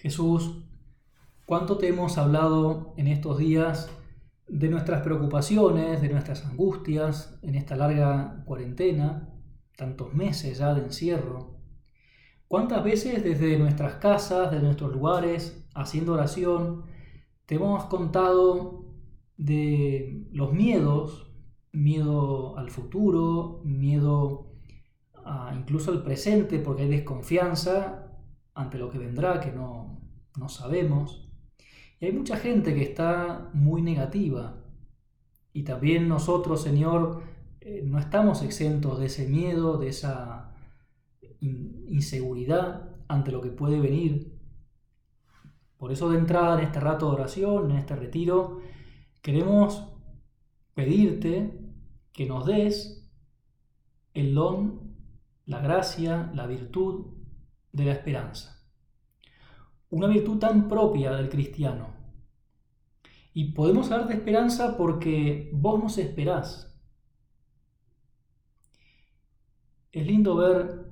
Jesús, ¿cuánto te hemos hablado en estos días de nuestras preocupaciones, de nuestras angustias en esta larga cuarentena, tantos meses ya de encierro? ¿Cuántas veces desde nuestras casas, de nuestros lugares, haciendo oración, te hemos contado de los miedos, miedo al futuro, miedo incluso al presente porque hay desconfianza ante lo que vendrá que no, no sabemos. Y hay mucha gente que está muy negativa. Y también nosotros, Señor, eh, no estamos exentos de ese miedo, de esa inseguridad ante lo que puede venir. Por eso de entrada en este rato de oración, en este retiro, queremos pedirte que nos des el don, la gracia, la virtud de la esperanza. Una virtud tan propia del cristiano. Y podemos hablar de esperanza porque vos nos esperás. Es lindo ver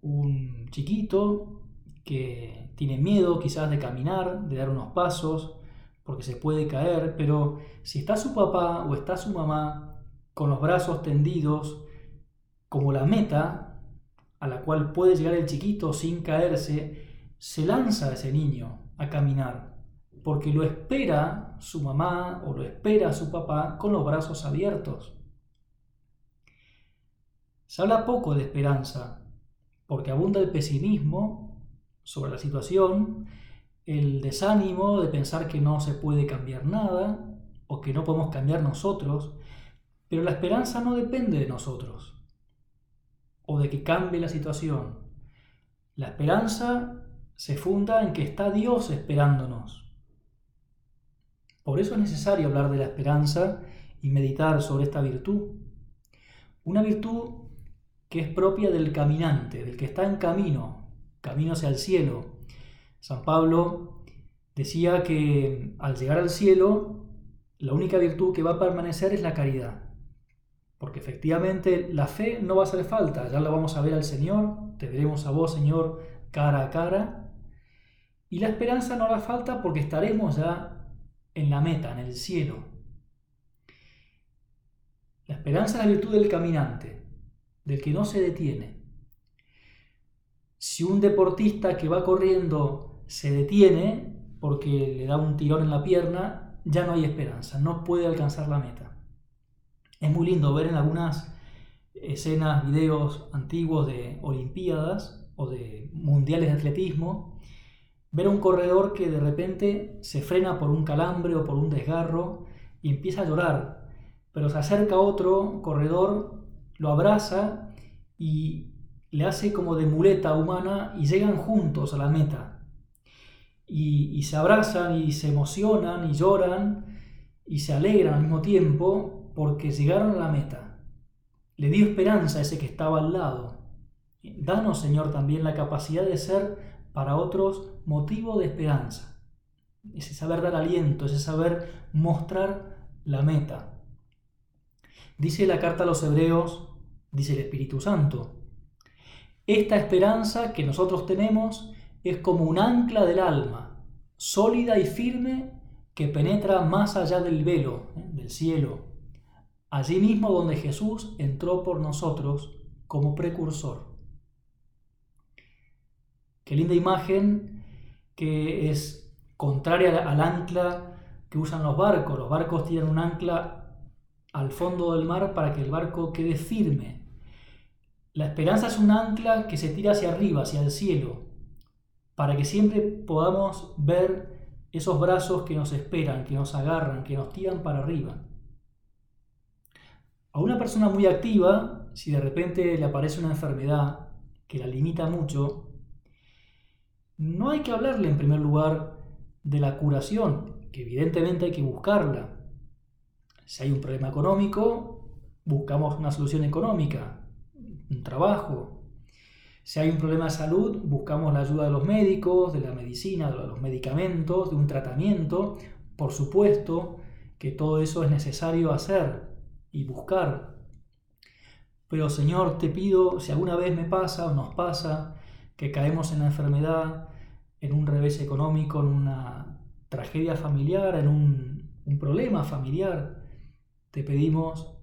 un chiquito que tiene miedo quizás de caminar, de dar unos pasos, porque se puede caer, pero si está su papá o está su mamá con los brazos tendidos como la meta, a la cual puede llegar el chiquito sin caerse, se lanza ese niño a caminar, porque lo espera su mamá o lo espera su papá con los brazos abiertos. Se habla poco de esperanza, porque abunda el pesimismo sobre la situación, el desánimo de pensar que no se puede cambiar nada o que no podemos cambiar nosotros, pero la esperanza no depende de nosotros o de que cambie la situación. La esperanza se funda en que está Dios esperándonos. Por eso es necesario hablar de la esperanza y meditar sobre esta virtud. Una virtud que es propia del caminante, del que está en camino, camino hacia el cielo. San Pablo decía que al llegar al cielo, la única virtud que va a permanecer es la caridad. Porque efectivamente la fe no va a hacer falta, ya la vamos a ver al Señor, te veremos a vos, Señor, cara a cara. Y la esperanza no hará falta porque estaremos ya en la meta, en el cielo. La esperanza es la virtud del caminante, del que no se detiene. Si un deportista que va corriendo se detiene porque le da un tirón en la pierna, ya no hay esperanza, no puede alcanzar la meta. Es muy lindo ver en algunas escenas, videos antiguos de Olimpiadas o de mundiales de atletismo, ver a un corredor que de repente se frena por un calambre o por un desgarro y empieza a llorar, pero se acerca otro corredor, lo abraza y le hace como de muleta humana y llegan juntos a la meta. Y, y se abrazan y se emocionan y lloran y se alegran al mismo tiempo porque llegaron a la meta. Le dio esperanza a ese que estaba al lado. Danos, Señor, también la capacidad de ser para otros motivo de esperanza. Ese saber dar aliento, ese saber mostrar la meta. Dice la carta a los hebreos, dice el Espíritu Santo, esta esperanza que nosotros tenemos es como un ancla del alma, sólida y firme que penetra más allá del velo, ¿eh? del cielo, allí mismo donde Jesús entró por nosotros como precursor. Qué linda imagen que es contraria al ancla que usan los barcos. Los barcos tienen un ancla al fondo del mar para que el barco quede firme. La esperanza es un ancla que se tira hacia arriba, hacia el cielo, para que siempre podamos ver esos brazos que nos esperan, que nos agarran, que nos tiran para arriba. A una persona muy activa, si de repente le aparece una enfermedad que la limita mucho, no hay que hablarle en primer lugar de la curación, que evidentemente hay que buscarla. Si hay un problema económico, buscamos una solución económica, un trabajo. Si hay un problema de salud, buscamos la ayuda de los médicos, de la medicina, de los medicamentos, de un tratamiento. Por supuesto que todo eso es necesario hacer y buscar. Pero Señor, te pido, si alguna vez me pasa o nos pasa, que caemos en la enfermedad, en un revés económico, en una tragedia familiar, en un, problema familiar, te pedimos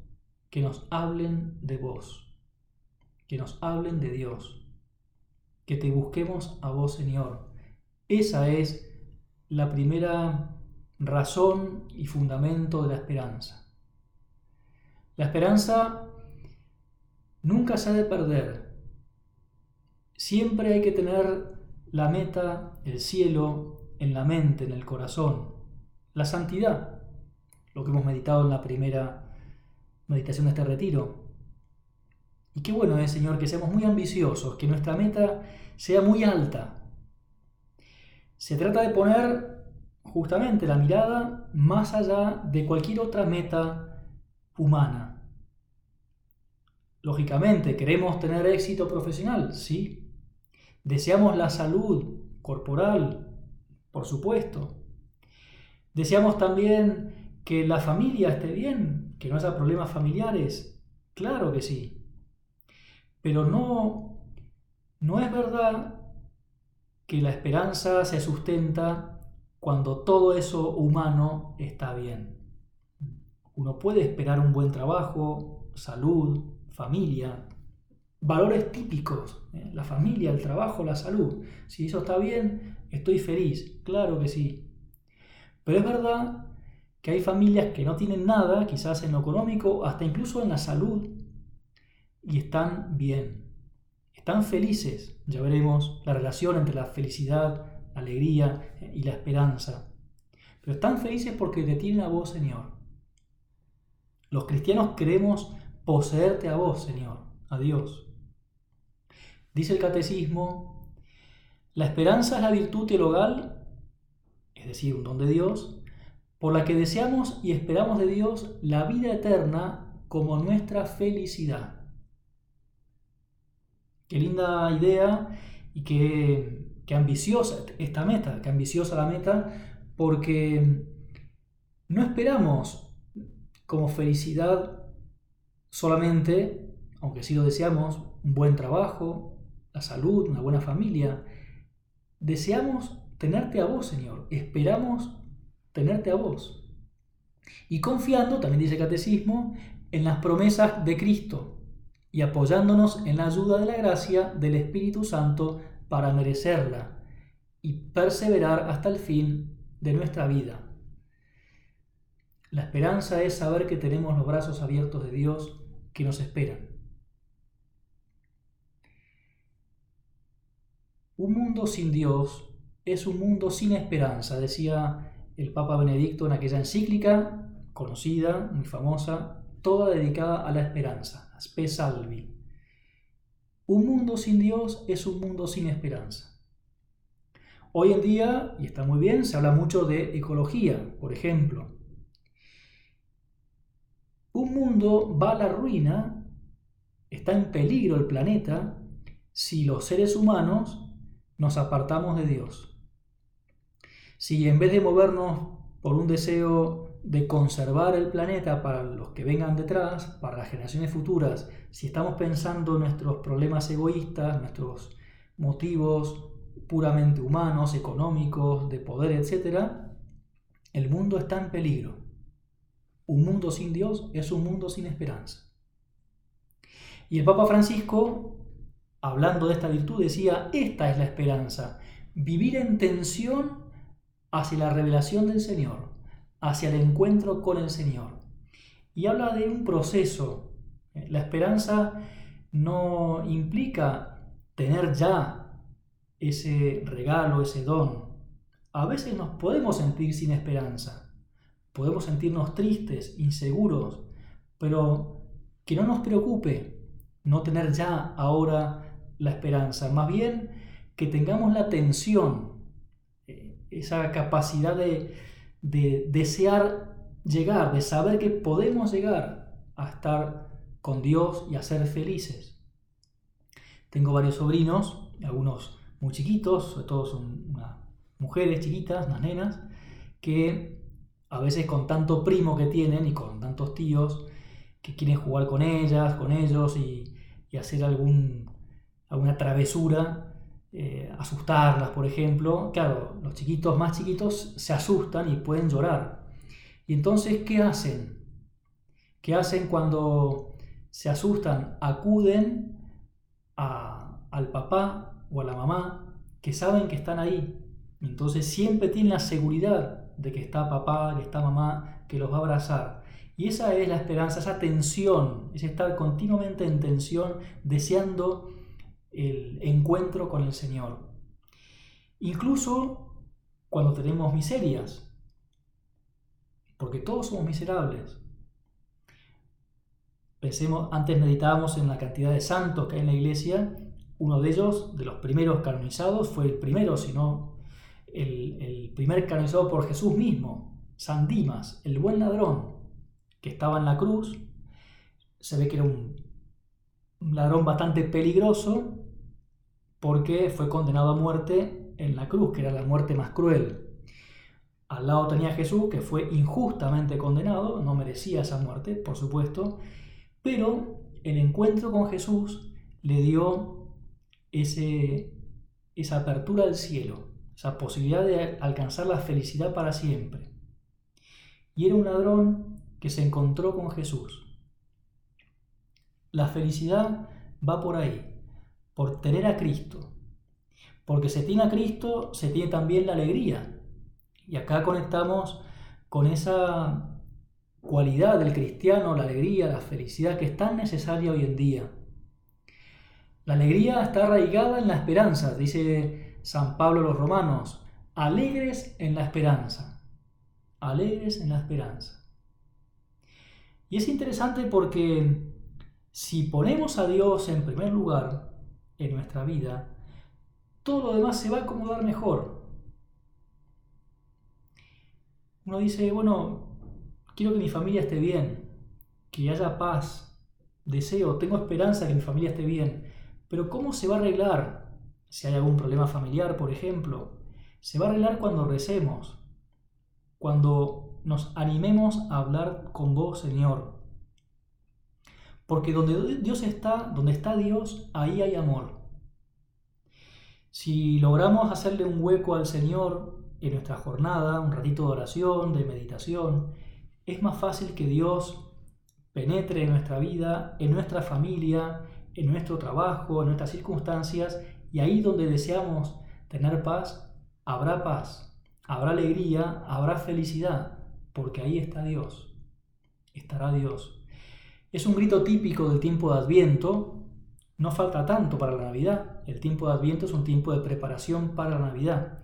que nos hablen de vos, que nos hablen de Dios, que te busquemos a vos, Señor. Esa es la primera razón y fundamento de la esperanza. La esperanza nunca se ha de perder. Siempre hay que tener la meta, el cielo, en la mente, en el corazón. La santidad, lo que hemos meditado en la primera meditación de este retiro. Y qué bueno es, Señor, que seamos muy ambiciosos, que nuestra meta sea muy alta. Se trata de poner justamente la mirada más allá de cualquier otra meta humana. Lógicamente, queremos tener éxito profesional, sí. Deseamos la salud corporal, por supuesto. Deseamos también que la familia esté bien, que no haya problemas familiares, claro que sí. Pero no, no es verdad que la esperanza se sustenta cuando todo eso humano está bien. Uno puede esperar un buen trabajo, salud, familia, valores típicos, ¿eh? la familia, el trabajo, la salud. Si eso está bien, estoy feliz, claro que sí. Pero es verdad que hay familias que no tienen nada, quizás en lo económico, hasta incluso en la salud, y están bien, están felices. Ya veremos la relación entre la felicidad, la alegría eh, y la esperanza. Pero están felices porque te tienen a vos, Señor. Los cristianos queremos poseerte a vos, Señor, a Dios. Dice el catecismo, la esperanza es la virtud teologal, es decir, un don de Dios, por la que deseamos y esperamos de Dios la vida eterna como nuestra felicidad. Qué linda idea y qué, qué ambiciosa esta meta, qué ambiciosa la meta, porque no esperamos como felicidad solamente, aunque sí lo deseamos, un buen trabajo, salud, una buena familia. Deseamos tenerte a vos, Señor. Esperamos tenerte a vos. Y confiando, también dice el Catecismo, en las promesas de Cristo y apoyándonos en la ayuda de la gracia del Espíritu Santo para merecerla y perseverar hasta el fin de nuestra vida. La esperanza es saber que tenemos los brazos abiertos de Dios que nos esperan. Un mundo sin Dios es un mundo sin esperanza, decía el Papa Benedicto en aquella encíclica conocida, muy famosa, toda dedicada a la esperanza, Spe Salvi. Un mundo sin Dios es un mundo sin esperanza. Hoy en día, y está muy bien, se habla mucho de ecología, por ejemplo. Un mundo va a la ruina, está en peligro el planeta, si los seres humanos nos apartamos de Dios. Si en vez de movernos por un deseo de conservar el planeta para los que vengan detrás, para las generaciones futuras, si estamos pensando en nuestros problemas egoístas, nuestros motivos puramente humanos, económicos, de poder, etc., el mundo está en peligro. Un mundo sin Dios es un mundo sin esperanza. Y el Papa Francisco, hablando de esta virtud, decía, esta es la esperanza, vivir en tensión hacia la revelación del Señor, hacia el encuentro con el Señor. Y habla de un proceso. La esperanza no implica tener ya ese regalo, ese don. A veces nos podemos sentir sin esperanza, podemos sentirnos tristes, inseguros, pero que no nos preocupe no tener ya ahora la esperanza, más bien que tengamos la atención esa capacidad de, desear llegar, de saber que podemos llegar a estar con Dios y a ser felices. Tengo varios sobrinos, algunos muy chiquitos, sobre todo son unas mujeres chiquitas, unas nenas, que a veces con tanto primo que tienen y con tantos tíos, que quieren jugar con ellas, con ellos y, hacer algún, alguna travesura, eh, asustarlas, por ejemplo. Claro, los chiquitos más chiquitos se asustan y pueden llorar. Y entonces, ¿qué hacen? ¿Qué hacen cuando se asustan? Acuden al papá o a la mamá que saben que están ahí. Entonces siempre tienen la seguridad de que está papá, que está mamá, que los va a abrazar. Y esa es la esperanza, esa tensión, es estar continuamente en tensión, deseando el encuentro con el Señor. Incluso cuando tenemos miserias, porque todos somos miserables. Pensemos, antes meditábamos en la cantidad de santos que hay en la iglesia, uno de ellos, de los primeros canonizados, fue el primero, si no el, el primer canonizado por Jesús mismo, San Dimas, el buen ladrón, que estaba en la cruz, se ve que era un ladrón bastante peligroso porque fue condenado a muerte en la cruz, que era la muerte más cruel. Al lado tenía Jesús, que fue injustamente condenado, no merecía esa muerte, por supuesto, pero el encuentro con Jesús le dio ese, esa apertura al cielo, esa posibilidad de alcanzar la felicidad para siempre. Y era un ladrón que se encontró con Jesús. La felicidad va por ahí, por tener a Cristo. Porque se tiene a Cristo, se tiene también la alegría. Y acá conectamos con esa cualidad del cristiano, la alegría, la felicidad que es tan necesaria hoy en día. La alegría está arraigada en la esperanza, dice San Pablo a los romanos, alegres en la esperanza, alegres en la esperanza. Y es interesante porque si ponemos a Dios en primer lugar en nuestra vida, todo lo demás se va a acomodar mejor. Uno dice, bueno, quiero que mi familia esté bien, que haya paz, deseo, tengo esperanza que mi familia esté bien, pero ¿cómo se va a arreglar si hay algún problema familiar, por ejemplo? Se va a arreglar cuando recemos, cuando nos animemos a hablar con vos, Señor. Porque donde Dios está, donde está Dios, ahí hay amor. Si logramos hacerle un hueco al Señor en nuestra jornada, un ratito de oración, de meditación, es más fácil que Dios penetre en nuestra vida, en nuestra familia, en nuestro trabajo, en nuestras circunstancias, y ahí donde deseamos tener paz, habrá paz, habrá alegría, habrá felicidad, porque ahí está Dios, estará Dios. Es un grito típico del tiempo de Adviento, no falta tanto para la Navidad, el tiempo de Adviento es un tiempo de preparación para la Navidad.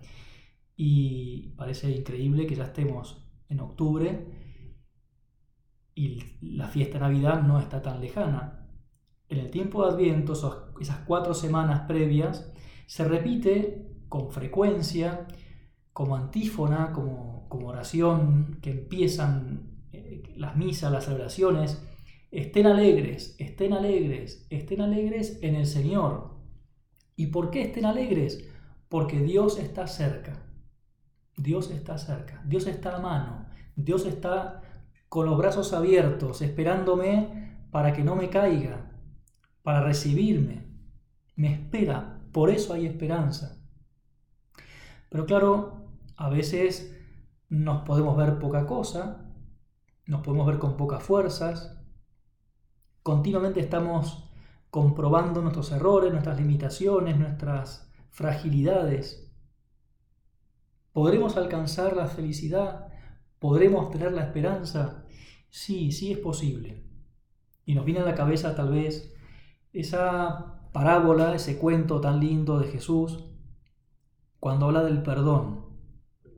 Y parece increíble que ya estemos en octubre y la fiesta de Navidad no está tan lejana. En el tiempo de Adviento, esas cuatro semanas previas, se repite con frecuencia como antífona, como, como oración que empiezan eh, las misas, las celebraciones, estén alegres, estén alegres, estén alegres en el Señor. ¿Y por qué estén alegres? Porque Dios está cerca. Dios está cerca, Dios está a mano, Dios está con los brazos abiertos, esperándome para que no me caiga, para recibirme. Me espera, por eso hay esperanza. Pero claro, a veces nos podemos ver poca cosa, nos podemos ver con pocas fuerzas, continuamente estamos comprobando nuestros errores, nuestras limitaciones, nuestras fragilidades. ¿Podremos alcanzar la felicidad? ¿Podremos tener la esperanza? Sí, sí es posible. Y nos viene a la cabeza tal vez esa parábola, ese cuento tan lindo de Jesús, cuando habla del perdón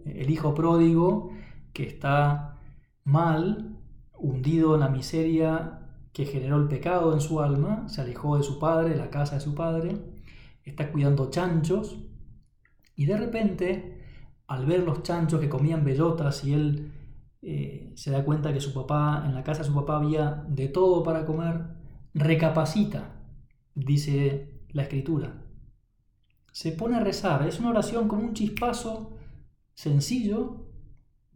el hijo pródigo que está mal, hundido en la miseria que generó el pecado en su alma, se alejó de su padre, de la casa de su padre, está cuidando chanchos y de repente, al ver los chanchos que comían bellotas y él eh, se da cuenta que su papá, en la casa de su papá había de todo para comer, recapacita, dice la escritura. Se pone a rezar, es una oración con un chispazo sencillo,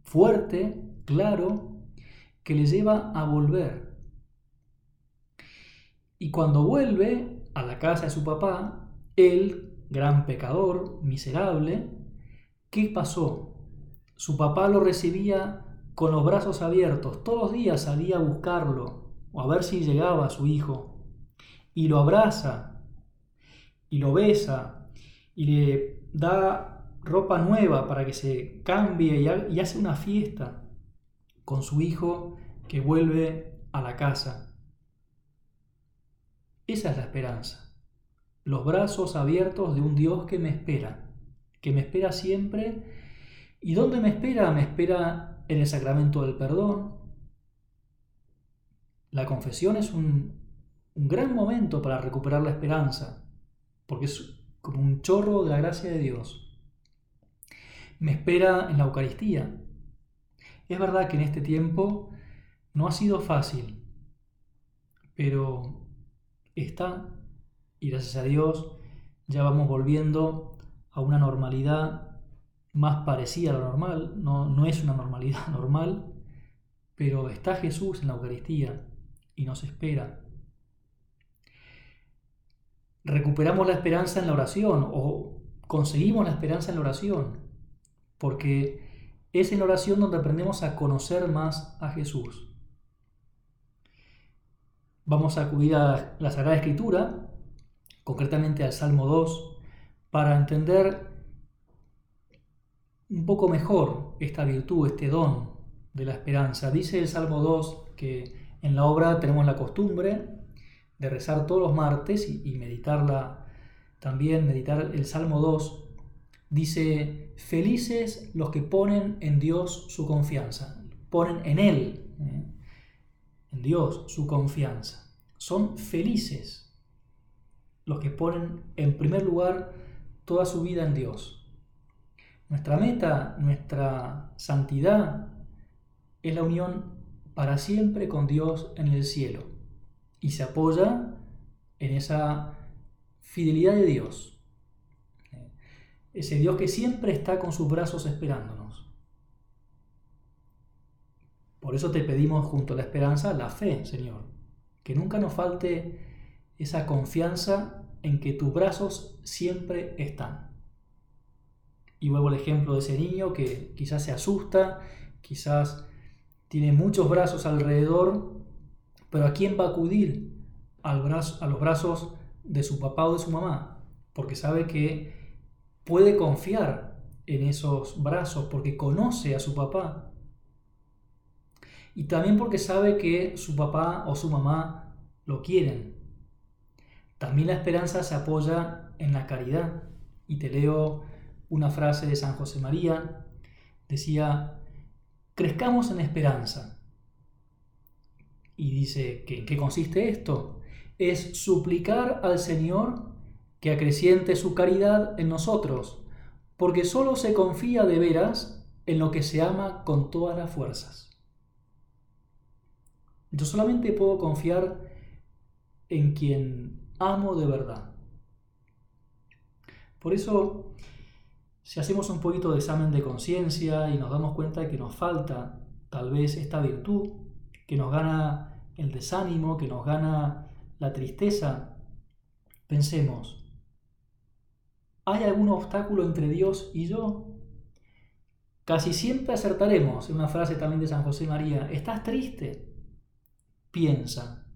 fuerte, claro, que le lleva a volver. Y cuando vuelve a la casa de su papá, él, gran pecador, miserable, ¿qué pasó? Su papá lo recibía con los brazos abiertos, todos los días salía a buscarlo o a ver si llegaba su hijo, y lo abraza, y lo besa, y le da ropa nueva para que se cambie y hace una fiesta con su hijo que vuelve a la casa. Esa es la esperanza. Los brazos abiertos de un Dios que me espera, que me espera siempre. ¿Y dónde me espera? Me espera en el sacramento del perdón. La confesión es un, un gran momento para recuperar la esperanza, porque es como un chorro de la gracia de Dios. Me espera en la Eucaristía. Es verdad que en este tiempo no ha sido fácil, pero está y gracias a Dios ya vamos volviendo a una normalidad más parecida a lo normal, no, no es una normalidad normal, pero está Jesús en la Eucaristía y nos espera. Recuperamos la esperanza en la oración o conseguimos la esperanza en la oración, porque es en la oración donde aprendemos a conocer más a Jesús. Vamos a acudir a la Sagrada Escritura, concretamente al Salmo 2, para entender un poco mejor esta virtud, este don de la esperanza. Dice el Salmo 2 que en la obra tenemos la costumbre de rezar todos los martes y, meditarla también, meditar el Salmo 2. Dice, felices los que ponen en Dios su confianza, ponen en Él. ¿eh? Dios, su confianza. Son felices los que ponen en primer lugar toda su vida en Dios. Nuestra meta, nuestra santidad es la unión para siempre con Dios en el cielo y se apoya en esa fidelidad de Dios. Ese Dios que siempre está con sus brazos esperándonos. Por eso te pedimos junto a la esperanza la fe, Señor. Que nunca nos falte esa confianza en que tus brazos siempre están. Y vuelvo al ejemplo de ese niño que quizás se asusta, quizás tiene muchos brazos alrededor, pero ¿a quién va a acudir? A los brazos de su papá o de su mamá, porque sabe que puede confiar en esos brazos, porque conoce a su papá, y también porque sabe que su papá o su mamá lo quieren. También la esperanza se apoya en la caridad. Y te leo una frase de San José María. Decía, crezcamos en esperanza. Y dice, ¿en qué consiste esto? Es suplicar al Señor que acreciente su caridad en nosotros, porque solo se confía de veras en lo que se ama con todas las fuerzas. Yo solamente puedo confiar en quien amo de verdad. Por eso, si hacemos un poquito de examen de conciencia y nos damos cuenta de que nos falta tal vez esta virtud, que nos gana el desánimo, que nos gana la tristeza, pensemos, ¿hay algún obstáculo entre Dios y yo? Casi siempre acertaremos, en una frase también de San José María, ¿estás triste? Piensa,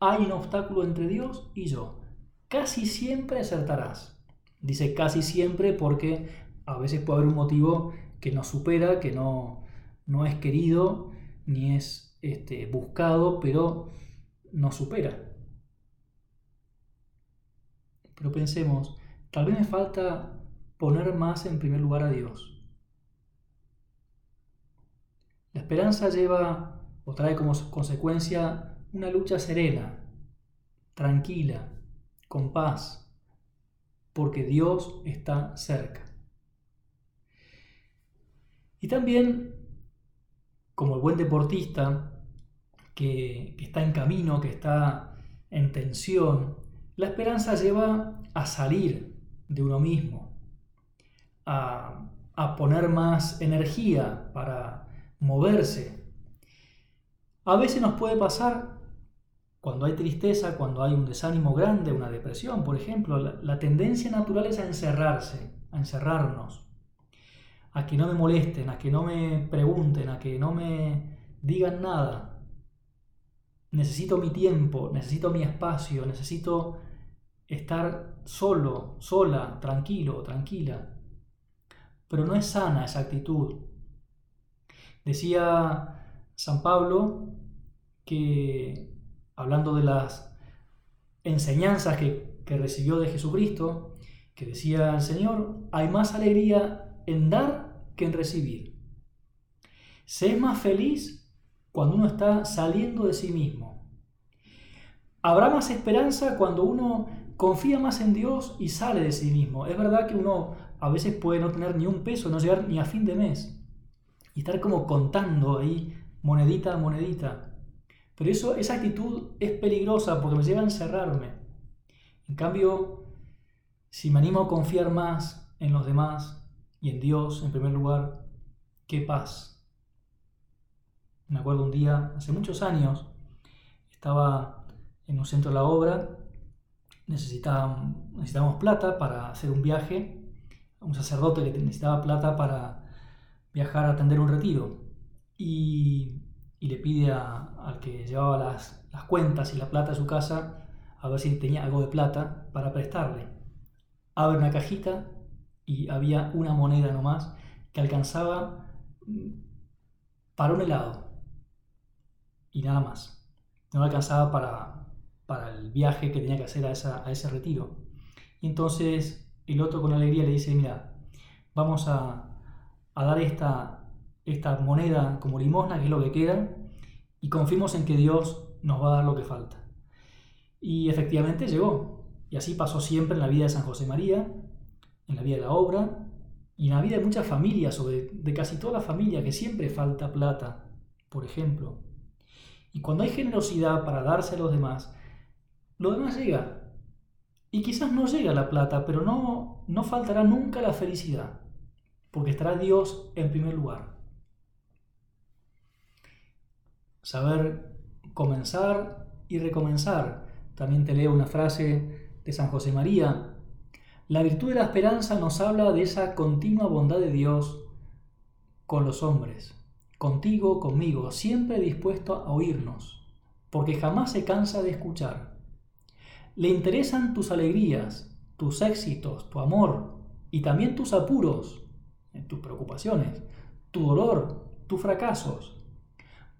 hay un obstáculo entre Dios y yo. Casi siempre acertarás. Dice casi siempre porque a veces puede haber un motivo que nos supera, que no, no es querido ni es este, buscado, pero nos supera. Pero pensemos, tal vez me falta poner más en primer lugar a Dios. La esperanza lleva o trae como consecuencia una lucha serena, tranquila, con paz, porque Dios está cerca. Y también, como el buen deportista que, está en camino, que está en tensión, la esperanza lleva a salir de uno mismo, a, a poner más energía para moverse a veces nos puede pasar cuando hay tristeza, cuando hay un desánimo grande, una depresión, por ejemplo, la, tendencia natural es a encerrarse, a encerrarnos, a que no me molesten, a que no me pregunten, a que no me digan nada. Necesito mi tiempo, necesito mi espacio, necesito estar solo, sola, tranquilo, tranquila. Pero no es sana esa actitud. Decía San Pablo que hablando de las enseñanzas que, recibió de Jesucristo, que decía el Señor, hay más alegría en dar que en recibir. Se es más feliz cuando uno está saliendo de sí mismo. Habrá más esperanza cuando uno confía más en Dios y sale de sí mismo. Es verdad que uno a veces puede no tener ni un peso, no llegar ni a fin de mes y estar como contando ahí monedita monedita. Pero eso, esa actitud es peligrosa porque me lleva a encerrarme. En cambio, si me animo a confiar más en los demás y en Dios en primer lugar, qué paz. Me acuerdo un día, hace muchos años, estaba en un centro de la obra, necesitábamos, necesitábamos plata para hacer un viaje, un sacerdote que necesitaba plata para viajar a atender un retiro. Y le pide al que llevaba las, cuentas y la plata de su casa a ver si tenía algo de plata para prestarle. Abre una cajita y había una moneda nomás que alcanzaba mm, para un helado y nada más. No alcanzaba para, para el viaje que tenía que hacer a, a ese retiro. Y entonces el otro con alegría le dice, mira, vamos a, a dar esta, esta moneda como limosna, que es lo que queda, y confiemos en que Dios nos va a dar lo que falta. Y efectivamente llegó. Y así pasó siempre en la vida de San José María, en la vida de la obra, y en la vida de muchas familias, o de, casi toda la familia, que siempre falta plata, por ejemplo. Y cuando hay generosidad para darse a los demás, lo demás llega. Y quizás no llega la plata, pero no, no faltará nunca la felicidad, porque estará Dios en primer lugar saber comenzar y recomenzar. También te leo una frase de San José María. La virtud de la esperanza nos habla de esa continua bondad de Dios con los hombres, contigo, conmigo, siempre dispuesto a oírnos, porque jamás se cansa de escuchar. Le interesan tus alegrías, tus éxitos, tu amor y también tus apuros, tus preocupaciones, tu dolor, tus fracasos.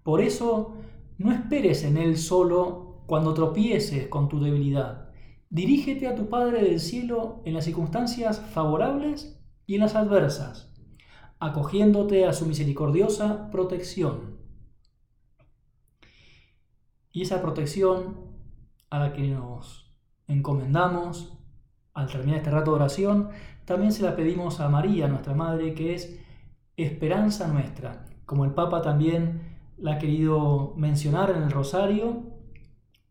Por eso, no esperes en Él solo cuando tropieces con tu debilidad. Dirígete a tu Padre del cielo en las circunstancias favorables y en las adversas, acogiéndote a su misericordiosa protección. Y esa protección a la que nos encomendamos al terminar este rato de oración, también se la pedimos a María, nuestra Madre, que es esperanza nuestra, como el Papa también la ha querido mencionar en el rosario,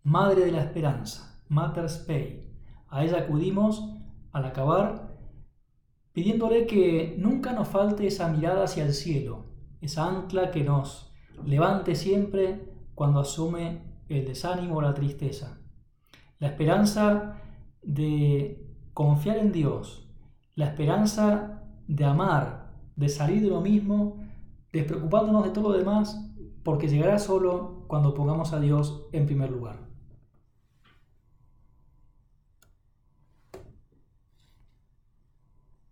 Madre de la Esperanza, Mater Spei. A ella acudimos al acabar pidiéndole que nunca nos falte esa mirada hacia el cielo, esa ancla que nos levante siempre cuando asume el desánimo o la tristeza. La esperanza de confiar en Dios, la esperanza de amar, de salir de lo mismo, despreocupándonos de todo lo demás porque llegará solo cuando pongamos a Dios en primer lugar.